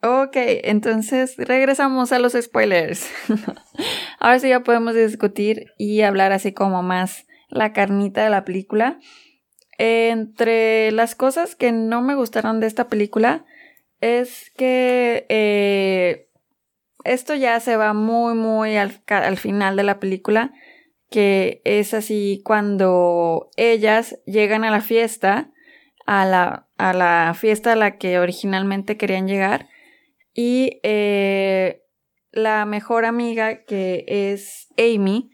Ok, entonces regresamos a los spoilers. Ahora sí ya podemos discutir y hablar así como más la carnita de la película. Entre las cosas que no me gustaron de esta película es que eh, esto ya se va muy, muy al, al final de la película, que es así cuando ellas llegan a la fiesta, a la, a la fiesta a la que originalmente querían llegar y eh, la mejor amiga, que es Amy,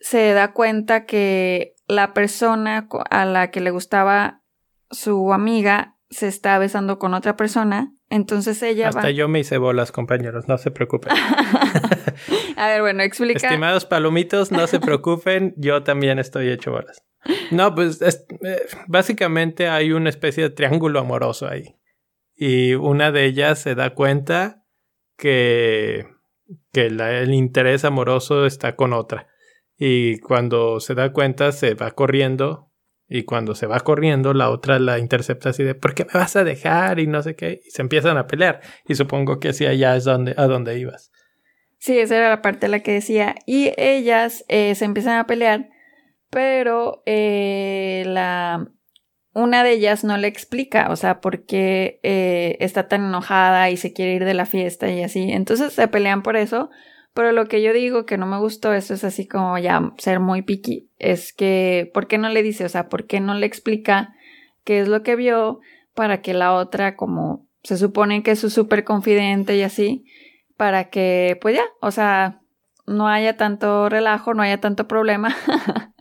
se da cuenta que la persona a la que le gustaba su amiga se está besando con otra persona. Entonces ella Hasta yo me hice bolas, compañeros, no se preocupen. a ver, bueno, explica. Estimados palomitos, no se preocupen, yo también estoy hecho bolas. No, pues eh, básicamente hay una especie de triángulo amoroso ahí y una de ellas se da cuenta que, que el interés amoroso está con otra. Y cuando se da cuenta se va corriendo y cuando se va corriendo la otra la intercepta así de ¿por qué me vas a dejar? y no sé qué. Y se empiezan a pelear. Y supongo que así allá es donde, a donde ibas. Sí, esa era la parte de la que decía. Y ellas eh, se empiezan a pelear, pero eh, la, una de ellas no le explica, o sea, por qué eh, está tan enojada y se quiere ir de la fiesta y así. Entonces se pelean por eso. Pero lo que yo digo que no me gustó, eso es así como ya ser muy piqui, es que, ¿por qué no le dice? O sea, ¿por qué no le explica qué es lo que vio para que la otra, como se supone que es su súper confidente y así, para que, pues ya, o sea, no haya tanto relajo, no haya tanto problema.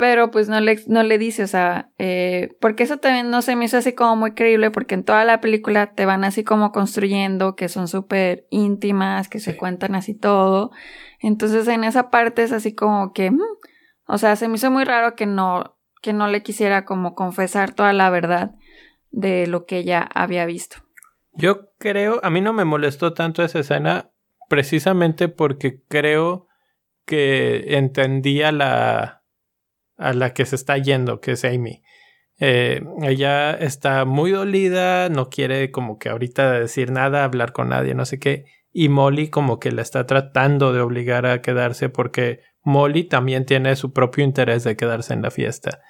pero pues no le, no le dice, o sea, eh, porque eso también no se me hizo así como muy creíble, porque en toda la película te van así como construyendo que son súper íntimas, que se cuentan así todo. Entonces en esa parte es así como que, mm, o sea, se me hizo muy raro que no, que no le quisiera como confesar toda la verdad de lo que ella había visto. Yo creo, a mí no me molestó tanto esa escena precisamente porque creo que entendía la a la que se está yendo, que es Amy. Eh, ella está muy dolida, no quiere como que ahorita decir nada, hablar con nadie, no sé qué. Y Molly como que la está tratando de obligar a quedarse porque Molly también tiene su propio interés de quedarse en la fiesta.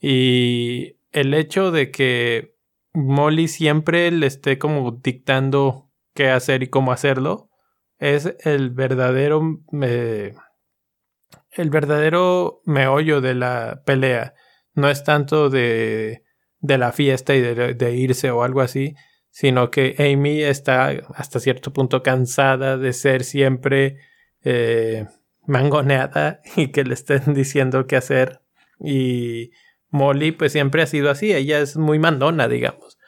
Y el hecho de que Molly siempre le esté como dictando qué hacer y cómo hacerlo es el verdadero eh, el verdadero meollo de la pelea. No es tanto de, de la fiesta y de, irse o algo así, sino que Amy está hasta cierto punto cansada de ser siempre eh, mangoneada y que le estén diciendo qué hacer. Y Molly pues siempre ha sido así, ella es muy mandona, digamos.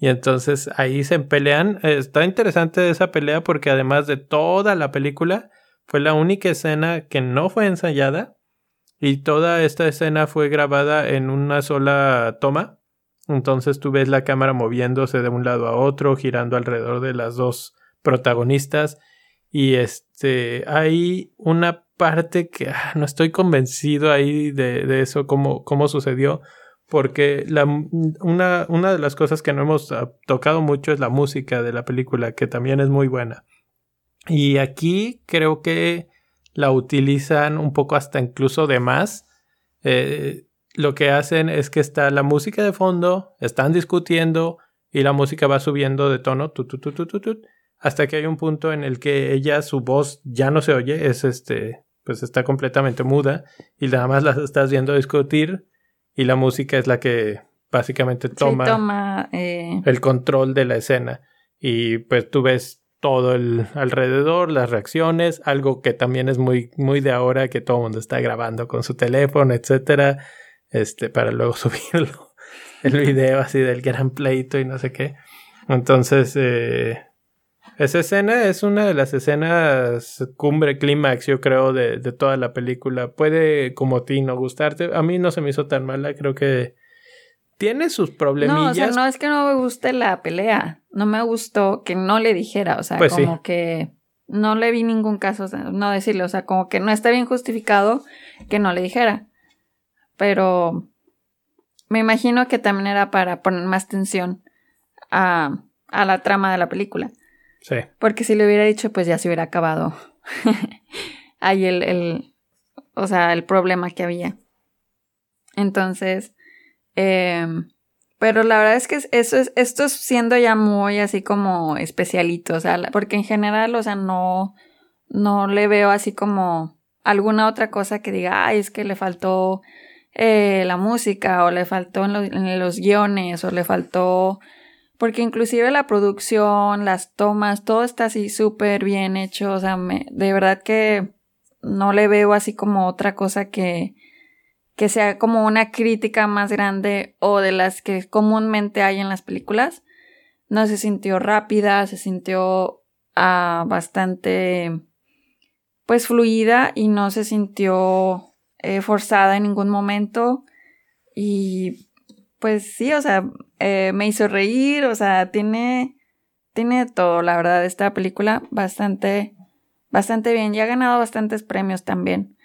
Y entonces ahí se pelean. Está interesante esa pelea porque además de toda la película, fue la única escena que no fue ensayada y toda esta escena fue grabada en una sola toma. Entonces tú ves la cámara moviéndose de un lado a otro, girando alrededor de las dos protagonistas. Y este, hay una parte que ah, no estoy convencido ahí de, eso, cómo, cómo sucedió, porque la, una, una de las cosas que no hemos ah, tocado mucho es la música de la película, que también es muy buena. Y aquí creo que la utilizan un poco hasta incluso de más. Eh, lo que hacen es que está la música de fondo, están discutiendo y la música va subiendo de tono hasta que hay un punto en el que ella su voz ya no se oye, es este pues está completamente muda y nada más las estás viendo discutir y la música es la que básicamente toma, eh, el control de la escena y pues tú ves todo el alrededor, las reacciones, algo que también es muy, muy de ahora, que todo el mundo está grabando con su teléfono, etcétera, este, para luego subirlo, el video así del gran pleito y no sé qué. Entonces, eh, esa escena es una de las escenas cumbre clímax, yo creo, de, de toda la película. Puede, como a ti, no gustarte. A mí no se me hizo tan mala, creo que tiene sus problemillas. No, o sea, no es que no me guste la pelea. No me gustó que no le dijera. O sea, pues como que no le vi ningún caso, no decirle. O sea, como que no está bien justificado que no le dijera. Pero me imagino que también era para poner más tensión a, a la trama de la película. Sí. Porque si le hubiera dicho, pues ya se hubiera acabado. Ahí el, el, o sea, el problema que había. Entonces, em, pero la verdad es que eso es, esto es siendo ya muy así como especialito, o sea, porque en general, o sea, no, no le veo así como alguna otra cosa que diga, ay, es que le faltó eh, la música, o le faltó en los, guiones, o le faltó porque inclusive la producción, las tomas, todo está así súper bien hecho. O sea, de verdad que no le veo así como otra cosa que, que sea como una crítica más grande o de las que comúnmente hay en las películas. No se sintió rápida, se sintió ah, bastante pues fluida y no se sintió eh, forzada en ningún momento. Y pues sí, o sea, eh, me hizo reír, o sea, tiene, tiene todo, la verdad, esta película bastante, bastante bien y ha ganado bastantes premios también.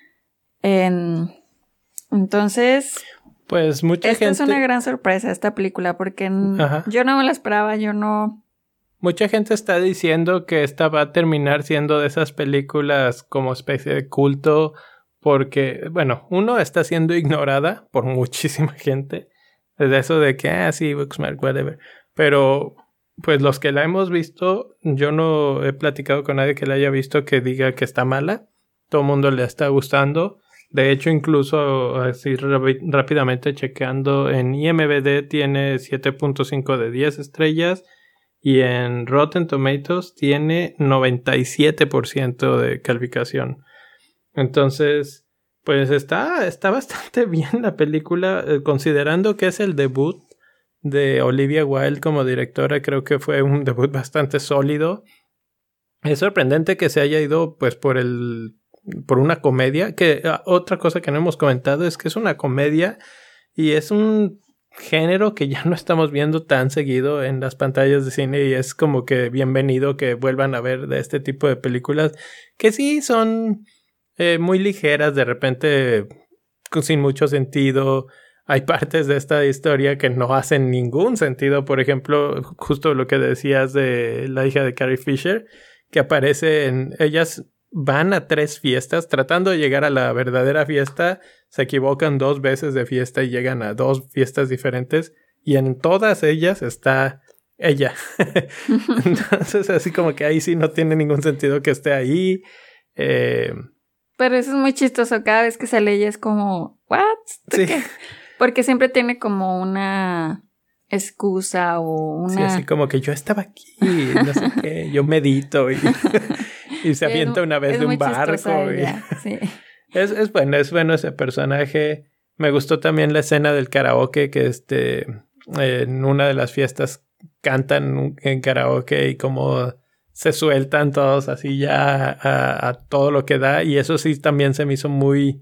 Entonces, pues mucha esta gente... es una gran sorpresa esta película porque yo no me la esperaba, yo no... Mucha gente está diciendo que esta va a terminar siendo de esas películas como especie de culto porque, bueno, uno está siendo ignorada por muchísima gente de eso de que, ah, sí, Booksmart, whatever. Pero, pues los que la hemos visto, yo no he platicado con nadie que la haya visto que diga que está mala. Todo el mundo le está gustando. De hecho, incluso así rápidamente chequeando en IMBD tiene 7.5 de 10 estrellas y en Rotten Tomatoes tiene 97% de calificación. Entonces, pues está, está bastante bien la película, eh, considerando que es el debut de Olivia Wilde como directora, creo que fue un debut bastante sólido. Es sorprendente que se haya ido pues por el por una comedia, que ah, otra cosa que no hemos comentado es que es una comedia y es un género que ya no estamos viendo tan seguido en las pantallas de cine y es como que bienvenido que vuelvan a ver de este tipo de películas que sí son eh, muy ligeras, de repente sin mucho sentido. Hay partes de esta historia que no hacen ningún sentido. Por ejemplo, justo lo que decías de la hija de Carrie Fisher, que aparece en. Ellas van a tres fiestas tratando de llegar a la verdadera fiesta. Se equivocan dos veces de fiesta y llegan a dos fiestas diferentes. Y en todas ellas está ella. Entonces, así como que ahí sí no tiene ningún sentido que esté ahí. Eh, pero eso es muy chistoso. Cada vez que se lee es como, ¿what? Sí. Porque siempre tiene como una excusa o una. Sí, así como que yo estaba aquí, no sé qué, yo medito y, y se avienta una vez de un barco. sí. es, es bueno, es bueno ese personaje. Me gustó también la escena del karaoke que este en una de las fiestas cantan en karaoke y como se sueltan todos así ya a, todo lo que da y eso sí también se me hizo muy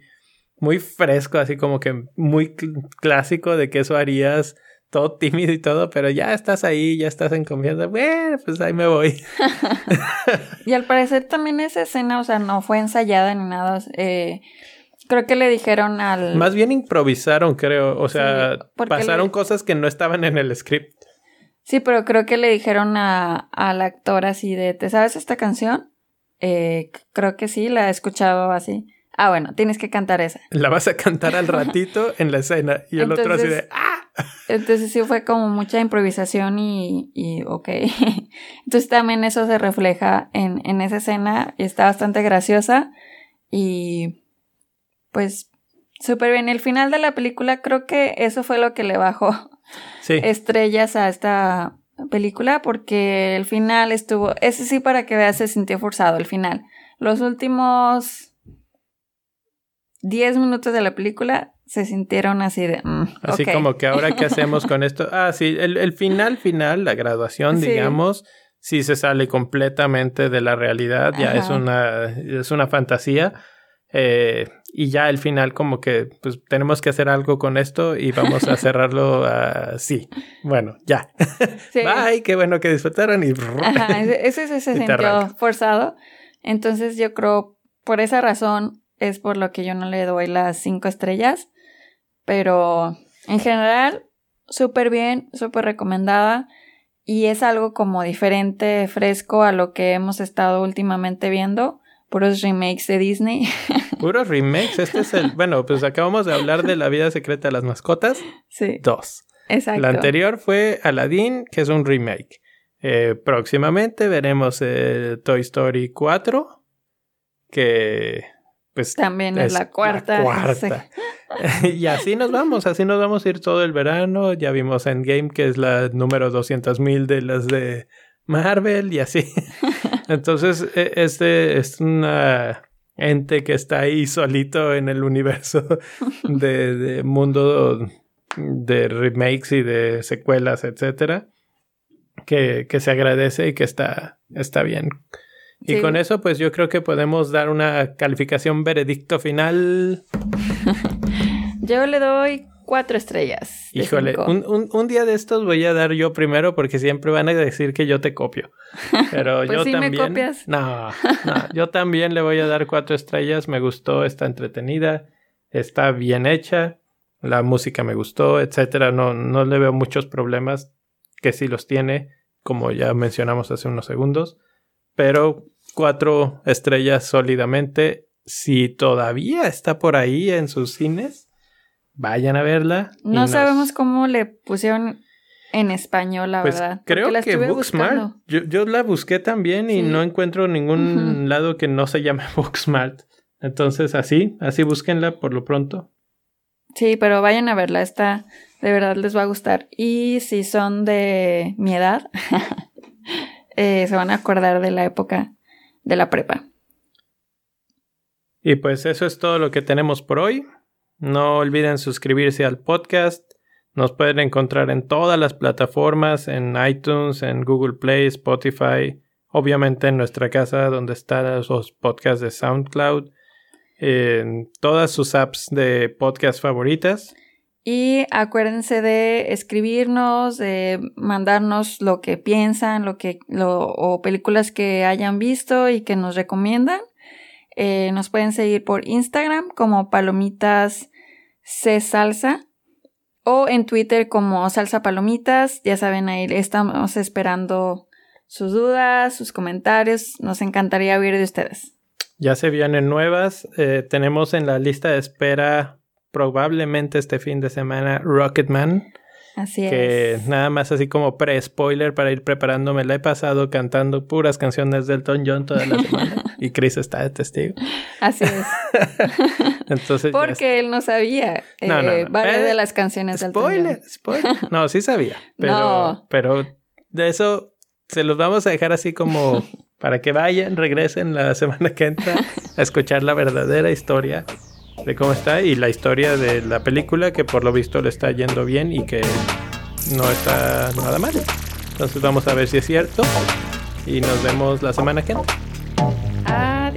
muy fresco así como que muy clásico de que eso harías todo tímido y todo pero ya estás ahí ya estás en confianza bueno pues ahí me voy y al parecer también esa escena o sea no fue ensayada ni nada eh, creo que le dijeron al más bien improvisaron creo o sea pasaron cosas que no estaban en el script Sí, pero creo que le dijeron a, al actor así de, ¿te sabes esta canción? Eh, creo que sí, la he escuchado así. Ah, bueno, tienes que cantar esa. La vas a cantar al ratito en la escena y el otro así de ¡ah! Entonces sí fue como mucha improvisación y, y ok. Entonces también eso se refleja en, en esa escena y está bastante graciosa y pues súper bien. El final de la película creo que eso fue lo que le bajó estrellas a esta película porque el final estuvo, ese sí para que veas se sintió forzado el final. Los últimos 10 minutos de la película se sintieron así de... Mm, así como que ahora qué hacemos con esto. Ah, sí, el, final final, la graduación, digamos, sí se sale completamente de la realidad, ya es una, es una fantasía. Eh, y ya al final como que pues tenemos que hacer algo con esto y vamos a cerrarlo así. Bueno, ya. Bye, qué bueno que disfrutaron y... ese, se sintió forzado. Entonces yo creo por esa razón es por lo que yo no le doy las cinco estrellas. Pero en general, súper bien, súper recomendada. y es algo como diferente, fresco a lo que hemos estado últimamente viendo. Puros remakes de Disney. Puros remakes. Este es el. Bueno, pues acabamos de hablar de la vida secreta de las mascotas. Sí. Dos. Exacto. La anterior fue Aladdin, que es un remake. Eh, próximamente veremos eh, Toy Story 4, que pues también es, la cuarta. La cuarta. y así nos vamos, así nos vamos a ir todo el verano. Ya vimos Endgame, que es la número 200.000 de las de Marvel y así. Entonces, e, este es una ente que está ahí solito en el universo de, de mundo de remakes y de secuelas, etcétera, que, que se agradece y que está, está bien. Y con eso, pues yo creo que podemos dar una calificación veredicto final. yo le doy cuatro estrellas. Híjole, un, un, un, día de estos voy a dar yo primero porque siempre van a decir que yo te copio. Pero pues yo sí también. Me copias. No, no, yo también le voy a dar cuatro estrellas. Me gustó, está entretenida, está bien hecha, la música me gustó, etcétera. No, no le veo muchos problemas que sí los tiene, como ya mencionamos hace unos segundos. Pero cuatro estrellas sólidamente. Si todavía está por ahí en sus cines, vayan a verla. No nos... sabemos cómo le pusieron en español, la pues verdad. Creo la que Booksmart. Yo, yo, la busqué también y sí. no encuentro ningún uh -huh. lado que no se llame Booksmart. Entonces, así, así búsquenla por lo pronto. Sí, pero vayan a verla, esta de verdad les va a gustar. Y si son de mi edad, eh, se van a acordar de la época de la prepa. Y pues eso es todo lo que tenemos por hoy. No olviden suscribirse al podcast. Nos pueden encontrar en todas las plataformas, en iTunes, en Google Play, Spotify, obviamente en nuestra casa donde están los podcasts de SoundCloud, en todas sus apps de podcast favoritas. Y acuérdense de escribirnos, de mandarnos lo que piensan, lo que, lo, o películas que hayan visto y que nos recomiendan. Eh, nos pueden seguir por Instagram como palomitas C salsa o en Twitter como salsa palomitas. Ya saben, ahí estamos esperando sus dudas, sus comentarios. Nos encantaría oír de ustedes. Ya se vienen nuevas. Eh, tenemos en la lista de espera probablemente este fin de semana Rocketman. Así que es. nada más así como pre-spoiler para ir preparándome. La he pasado cantando puras canciones de Elton John toda la semana. y Chris está de testigo. Así es. Entonces. Porque él no sabía No, eh, no, no. varias Eh, de las canciones de Elton John. Spoiler, spoiler. No, sí sabía. Pero, No. pero de eso se los vamos a dejar así como para que vayan, regresen la semana que entra a escuchar la verdadera historia de cómo está y la historia de la película que por lo visto le está yendo bien y que no está nada mal. Entonces vamos a ver si es cierto y nos vemos la semana que entra. Ah.